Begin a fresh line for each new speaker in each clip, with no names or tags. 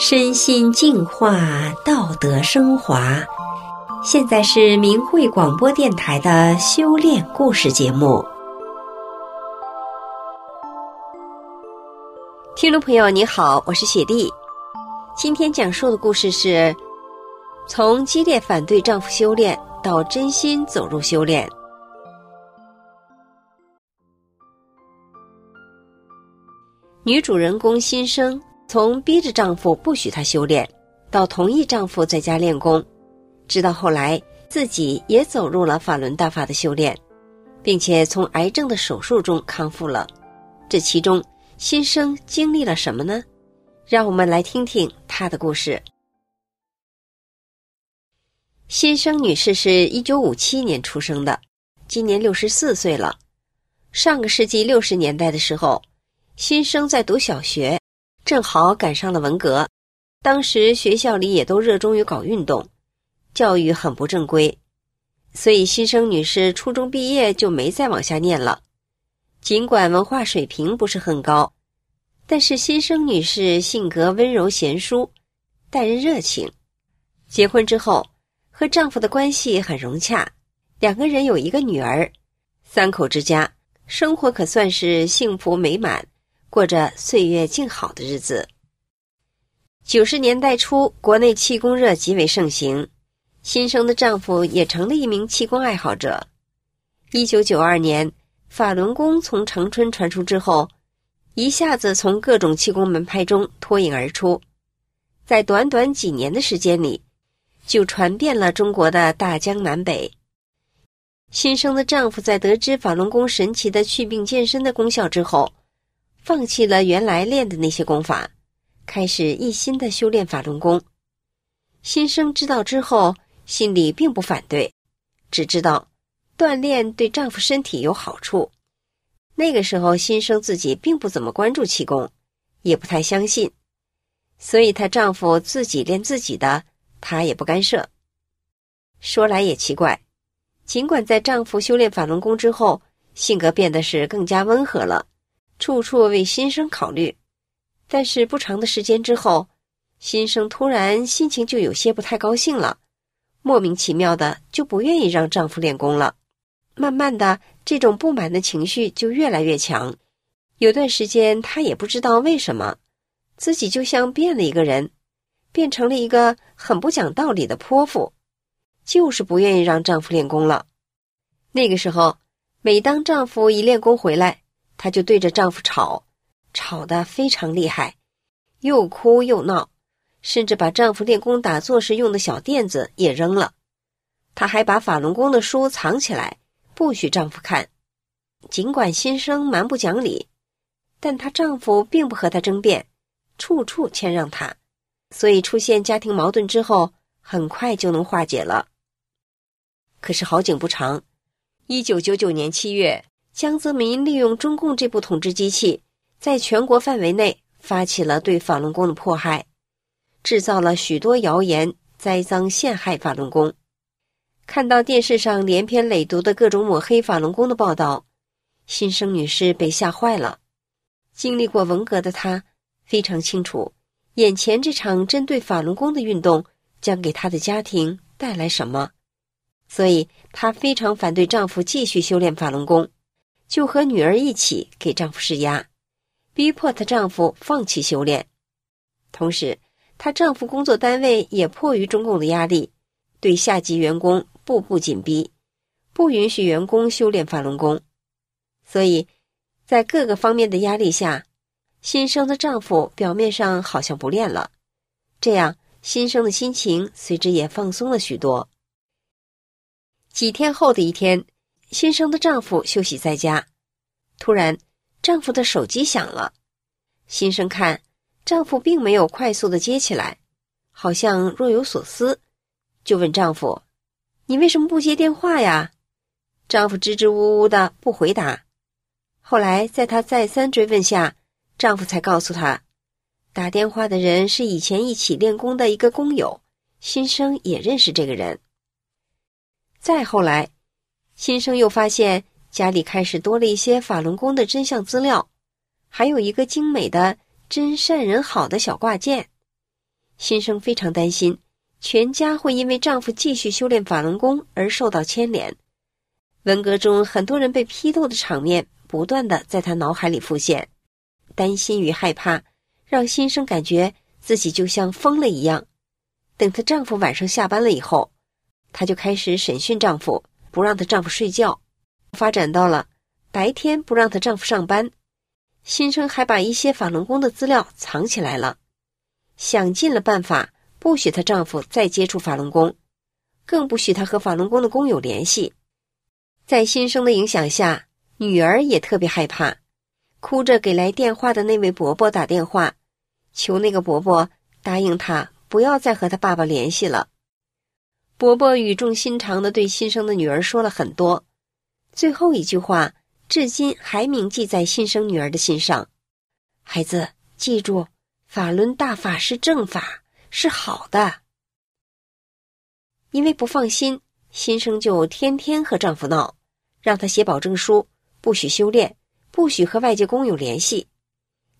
身心净化，道德升华。现在是明慧广播电台的修炼故事节目。
听众朋友，你好，我是雪莉。今天讲述的故事是：从激烈反对丈夫修炼到真心走入修炼。女主人公新生。从逼着丈夫不许她修炼，到同意丈夫在家练功，直到后来自己也走入了法轮大法的修炼，并且从癌症的手术中康复了。这其中，新生经历了什么呢？让我们来听听她的故事。新生女士是一九五七年出生的，今年六十四岁了。上个世纪六十年代的时候，新生在读小学。正好赶上了文革，当时学校里也都热衷于搞运动，教育很不正规，所以新生女士初中毕业就没再往下念了。尽管文化水平不是很高，但是新生女士性格温柔贤淑，待人热情。结婚之后，和丈夫的关系很融洽，两个人有一个女儿，三口之家生活可算是幸福美满。过着岁月静好的日子。九十年代初，国内气功热极为盛行，新生的丈夫也成了一名气功爱好者。一九九二年，法轮功从长春传出之后，一下子从各种气功门派中脱颖而出，在短短几年的时间里，就传遍了中国的大江南北。新生的丈夫在得知法轮功神奇的祛病健身的功效之后。放弃了原来练的那些功法，开始一心的修炼法轮功。新生知道之后，心里并不反对，只知道锻炼对丈夫身体有好处。那个时候，新生自己并不怎么关注气功，也不太相信，所以她丈夫自己练自己的，她也不干涉。说来也奇怪，尽管在丈夫修炼法轮功之后，性格变得是更加温和了。处处为新生考虑，但是不长的时间之后，新生突然心情就有些不太高兴了，莫名其妙的就不愿意让丈夫练功了。慢慢的，这种不满的情绪就越来越强。有段时间，她也不知道为什么，自己就像变了一个人，变成了一个很不讲道理的泼妇，就是不愿意让丈夫练功了。那个时候，每当丈夫一练功回来，她就对着丈夫吵，吵得非常厉害，又哭又闹，甚至把丈夫练功打坐时用的小垫子也扔了。她还把法轮功的书藏起来，不许丈夫看。尽管心生蛮不讲理，但她丈夫并不和她争辩，处处谦让她，所以出现家庭矛盾之后，很快就能化解了。可是好景不长，一九九九年七月。江泽民利用中共这部统治机器，在全国范围内发起了对法轮功的迫害，制造了许多谣言，栽赃陷害法轮功。看到电视上连篇累牍的各种抹黑法轮功的报道，新生女士被吓坏了。经历过文革的她，非常清楚，眼前这场针对法轮功的运动将给她的家庭带来什么，所以她非常反对丈夫继续修炼法轮功。就和女儿一起给丈夫施压，逼迫她丈夫放弃修炼。同时，她丈夫工作单位也迫于中共的压力，对下级员工步步紧逼，不允许员工修炼法轮功。所以，在各个方面的压力下，新生的丈夫表面上好像不练了，这样新生的心情随之也放松了许多。几天后的一天。新生的丈夫休息在家，突然，丈夫的手机响了。新生看丈夫并没有快速的接起来，好像若有所思，就问丈夫：“你为什么不接电话呀？”丈夫支支吾吾的不回答。后来，在她再三追问下，丈夫才告诉她，打电话的人是以前一起练功的一个工友，新生也认识这个人。再后来。新生又发现家里开始多了一些法轮功的真相资料，还有一个精美的“真善人好”的小挂件，新生非常担心，全家会因为丈夫继续修炼法轮功而受到牵连。文革中很多人被批斗的场面不断的在她脑海里浮现，担心与害怕让新生感觉自己就像疯了一样。等她丈夫晚上下班了以后，她就开始审讯丈夫，不让她丈夫睡觉，发展到了白天不让她丈夫上班。新生还把一些法轮功的资料藏起来了，想尽了办法不许她丈夫再接触法轮功，更不许她和法轮功的工友联系。在新生的影响下，女儿也特别害怕，哭着给来电话的那位伯伯打电话，求那个伯伯答应她不要再和她爸爸联系了。伯伯语重心长的对新生的女儿说了很多，最后一句话。至今还铭记在新生女儿的心上。孩子，记住，法轮大法是正法，是好的。因为不放心，新生就天天和丈夫闹，让他写保证书，不许修炼，不许和外界工友联系。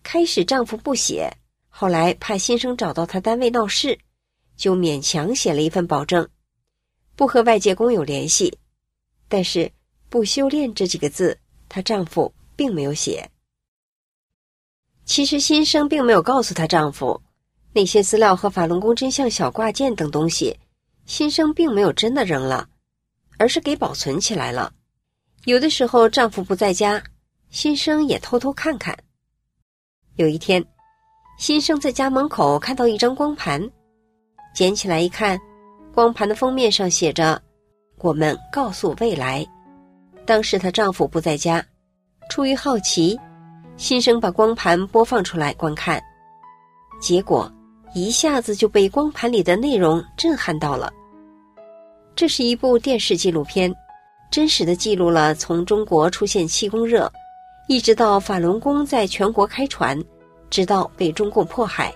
开始丈夫不写，后来怕新生找到他单位闹事，就勉强写了一份保证，不和外界工友联系，但是“不修炼”这几个字。她丈夫并没有写。其实新生并没有告诉她丈夫，那些资料和法轮功真相小挂件等东西，新生并没有真的扔了，而是给保存起来了。有的时候丈夫不在家，新生也偷偷看看。有一天，新生在家门口看到一张光盘，捡起来一看，光盘的封面上写着：“我们告诉未来。”当时她丈夫不在家，出于好奇，新生把光盘播放出来观看，结果一下子就被光盘里的内容震撼到了。这是一部电视纪录片，真实的记录了从中国出现气功热，一直到法轮功在全国开传，直到被中共迫害，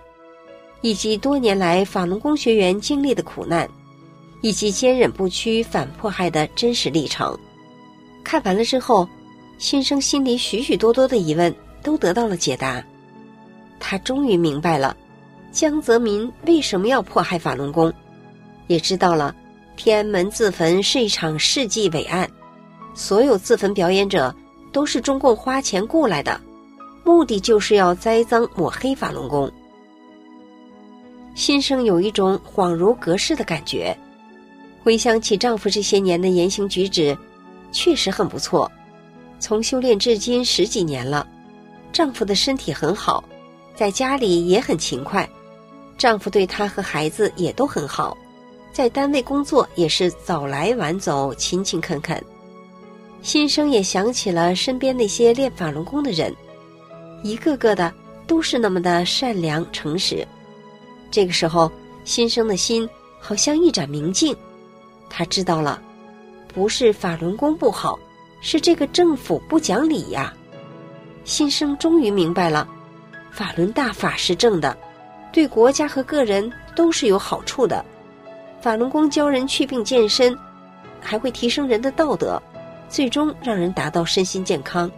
以及多年来法轮功学员经历的苦难，以及坚忍不屈反迫害的真实历程。看完了之后，新生心里许许多多的疑问都得到了解答。他终于明白了，江泽民为什么要迫害法轮功，也知道了天安门自焚是一场世纪伟案，所有自焚表演者都是中共花钱雇来的，目的就是要栽赃抹黑法轮功。新生有一种恍如隔世的感觉，回想起丈夫这些年的言行举止。确实很不错，从修炼至今十几年了，丈夫的身体很好，在家里也很勤快，丈夫对她和孩子也都很好，在单位工作也是早来晚走，勤勤恳恳。新生也想起了身边那些练法轮功的人，一个个的都是那么的善良诚实。这个时候，新生的心好像一盏明镜，他知道了。不是法轮功不好，是这个政府不讲理呀！新生终于明白了，法轮大法是正的，对国家和个人都是有好处的。法轮功教人祛病健身，还会提升人的道德，最终让人达到身心健康。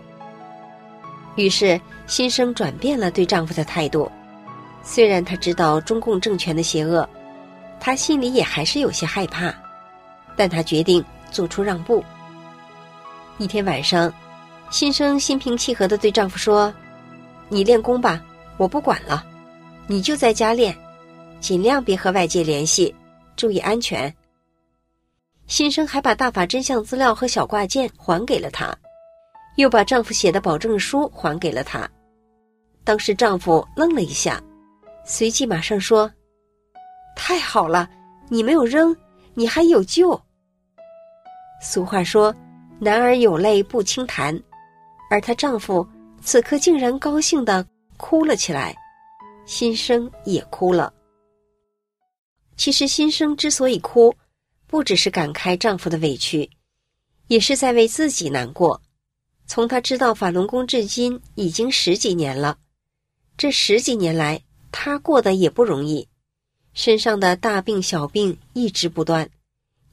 于是，新生转变了对丈夫的态度。虽然她知道中共政权的邪恶，她心里也还是有些害怕，但她决定。做出让步。一天晚上，新生心平气和的对丈夫说：“你练功吧，我不管了，你就在家练，尽量别和外界联系，注意安全。”新生还把大法真相资料和小挂件还给了他，又把丈夫写的保证书还给了他。当时丈夫愣了一下，随即马上说：“太好了，你没有扔，你还有救。”俗话说：“男儿有泪不轻弹。”而她丈夫此刻竟然高兴的哭了起来，新生也哭了。其实，新生之所以哭，不只是感慨丈夫的委屈，也是在为自己难过。从她知道法轮功至今已经十几年了，这十几年来，她过得也不容易，身上的大病小病一直不断，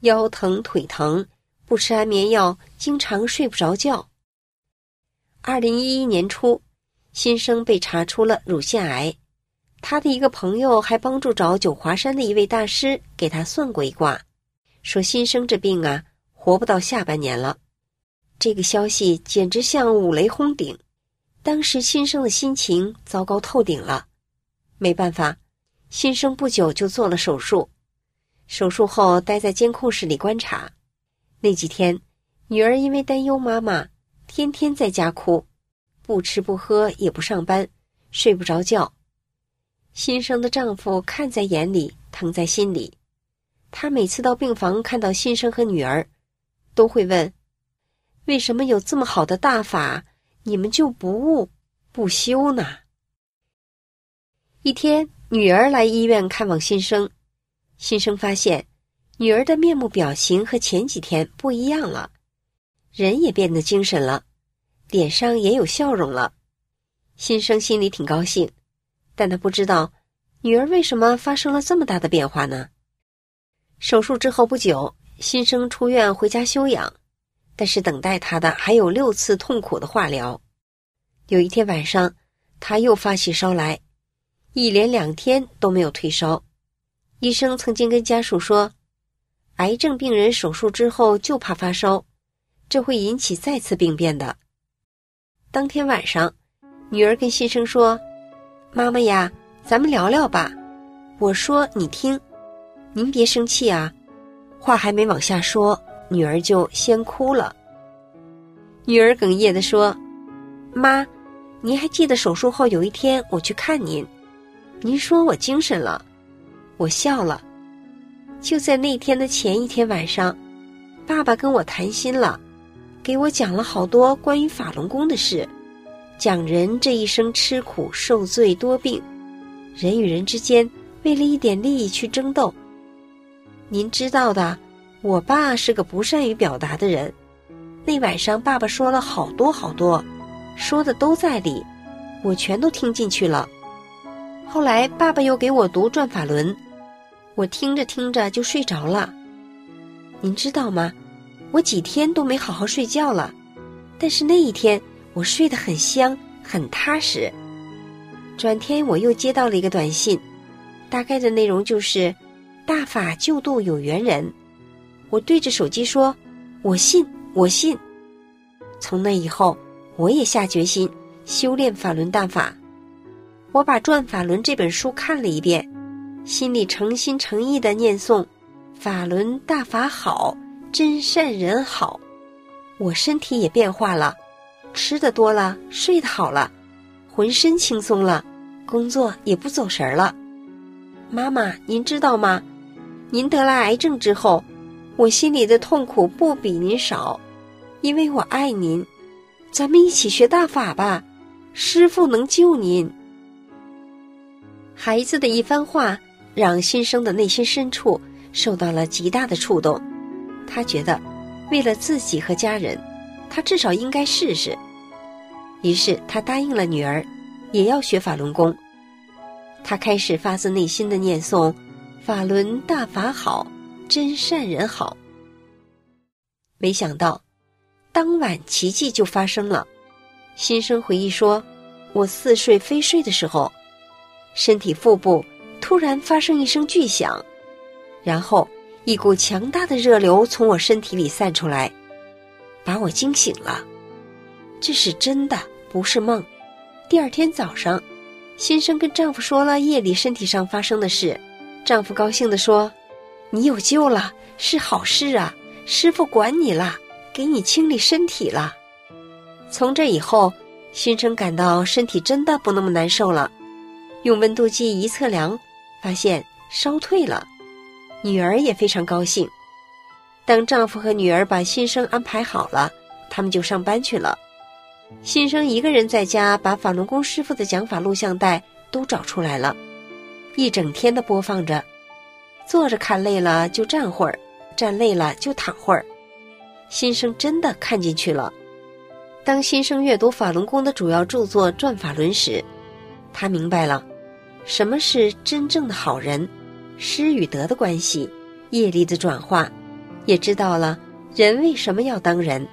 腰疼腿疼。不吃安眠药，经常睡不着觉。二零一一年初，新生被查出了乳腺癌，他的一个朋友还帮助找九华山的一位大师给他算过一卦，说新生这病啊，活不到下半年了。这个消息简直像五雷轰顶，当时新生的心情糟糕透顶了。没办法，新生不久就做了手术。手术后待在监控室里观察。那几天，女儿因为担忧妈妈，天天在家哭，不吃不喝也不上班，睡不着觉。新生的丈夫看在眼里，疼在心里。他每次到病房看到新生和女儿，都会问。为什么有这么好的大法，你们就不悟不修呢？一天，女儿来医院看望新生，新生发现女儿的面目表情和前几天不一样了，人也变得精神了，脸上也有笑容了。新生心里挺高兴，但他不知道女儿为什么发生了这么大的变化呢？手术之后不久，新生出院回家休养。但是等待他的还有六次痛苦的化疗。有一天晚上，他又发起烧来，一连两天都没有退烧。医生曾经跟家属说，癌症病人手术之后就怕发烧，这会引起再次病变的。当天晚上，女儿跟新生说：“妈妈呀，咱们聊聊吧。”我说：“你听，您别生气啊。”话还没往下说。女儿就先哭了。女儿哽咽的说：“妈，您还记得手术后有一天我去看您，您说我精神了，我笑了。就在那天的前一天晚上，爸爸跟我谈心了，给我讲了好多关于法轮功的事，讲人这一生吃苦受罪多病，人与人之间为了一点利益去争斗。您知道的。”我爸是个不善于表达的人，那晚上爸爸说了好多好多，说的都在理，我全都听进去了。后来爸爸又给我读《转法轮》，我听着听着就睡着了。您知道吗？我几天都没好好睡觉了，但是那一天我睡得很香，很踏实。转天我又接到了一个短信，大概的内容就是“大法救度有缘人”。我对着手机说：“我信，我信。”从那以后，我也下决心修炼法轮大法。我把《转法轮》这本书看了一遍，心里诚心诚意的念诵：“法轮大法好，真善人好。”我身体也变化了，吃的多了，睡得好了，浑身轻松了，工作也不走神儿了。妈妈，您知道吗？您得了癌症之后。我心里的痛苦不比您少，因为我爱您。咱们一起学大法吧，师傅能救您。孩子的一番话，让新生的内心深处受到了极大的触动。他觉得，为了自己和家人，他至少应该试试。于是他答应了女儿，也要学法轮功。他开始发自内心的念诵：“法轮大法好。”真善人好，没想到当晚奇迹就发生了。新生回忆说：“我似睡非睡的时候，身体腹部突然发生一声巨响，然后一股强大的热流从我身体里散出来，把我惊醒了。这是真的，不是梦。”第二天早上，新生跟丈夫说了夜里身体上发生的事，丈夫高兴地说。你有救了，是好事啊！师傅管你了，给你清理身体了。从这以后，新生感到身体真的不那么难受了。用温度计一测量，发现烧退了。女儿也非常高兴。当丈夫和女儿把新生安排好了，他们就上班去了。新生一个人在家，把法轮功师傅的讲法录像带都找出来了，一整天的播放着。坐着看累了就站会儿，站累了就躺会儿。新生真的看进去了。当新生阅读法轮功的主要著作《转法轮》时，他明白了什么是真正的好人，失与得的关系，业力的转化，也知道了人为什么要当人。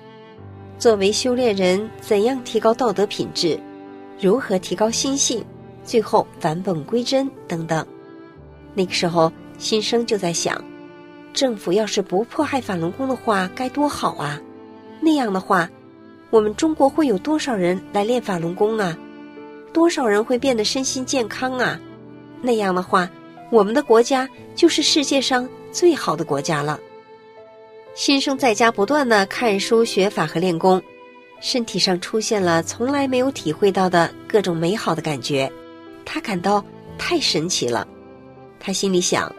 作为修炼人，怎样提高道德品质，如何提高心性，最后返本归真等等。那个时候，心生就在想，政府要是不迫害法轮功的话，该多好啊！那样的话，我们中国会有多少人来练法轮功啊？多少人会变得身心健康啊？那样的话，我们的国家就是世界上最好的国家了。新生在家不断的看书学法和练功，身体上出现了从来没有体会到的各种美好的感觉，他感到太神奇了。他心里想：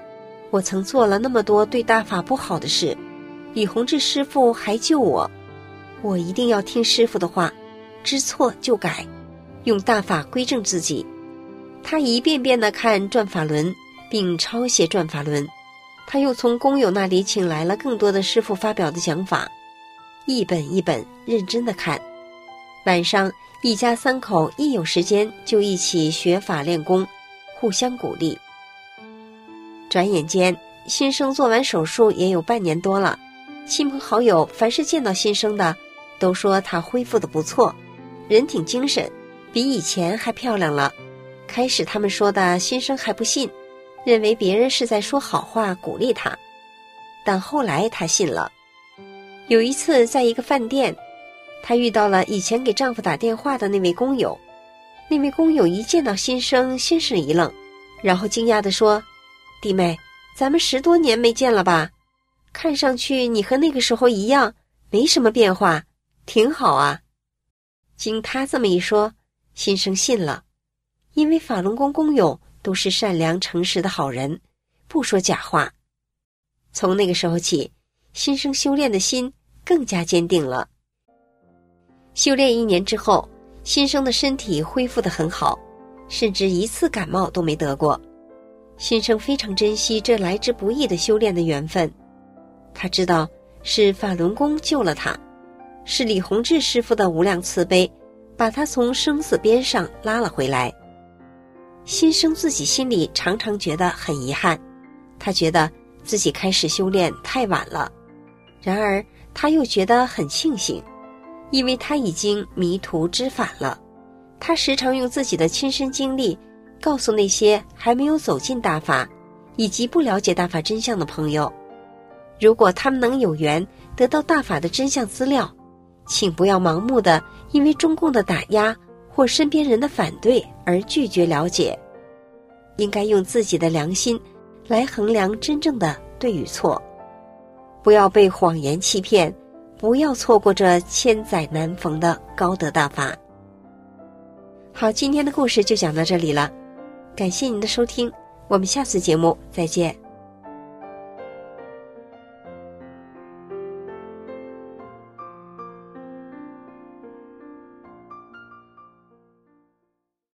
我曾做了那么多对大法不好的事，李洪志师傅还救我，我一定要听师傅的话，知错就改，用大法归正自己。他一遍遍的看转法轮，并抄写转法轮。他又从工友那里请来了更多的师傅发表的讲法，一本一本认真的看。晚上，一家三口一有时间就一起学法练功，互相鼓励。转眼间，新生做完手术也有半年多了，亲朋好友凡是见到新生的，都说他恢复的不错，人挺精神，比以前还漂亮了。开始他们说的新生还不信。认为别人是在说好话鼓励他，但后来他信了。有一次，在一个饭店，她遇到了以前给丈夫打电话的那位工友。那位工友一见到新生，先是一愣，然后惊讶地说：“弟妹，咱们十多年没见了吧？看上去你和那个时候一样，没什么变化，挺好啊。”经他这么一说，新生信了，因为法轮功工友。都是善良诚实的好人，不说假话。从那个时候起，新生修炼的心更加坚定了。修炼一年之后，新生的身体恢复的很好，甚至一次感冒都没得过。新生非常珍惜这来之不易的修炼的缘分，他知道是法轮功救了他，是李洪志师傅的无量慈悲，把他从生死边上拉了回来。新生自己心里常常觉得很遗憾，他觉得自己开始修炼太晚了。然而他又觉得很庆幸，因为他已经迷途知返了。他时常用自己的亲身经历，告诉那些还没有走进大法，以及不了解大法真相的朋友：如果他们能有缘得到大法的真相资料，请不要盲目的因为中共的打压。或身边人的反对而拒绝了解，应该用自己的良心来衡量真正的对与错，不要被谎言欺骗，不要错过这千载难逢的高德大法。好，今天的故事就讲到这里了，感谢您的收听，我们下次节目再见。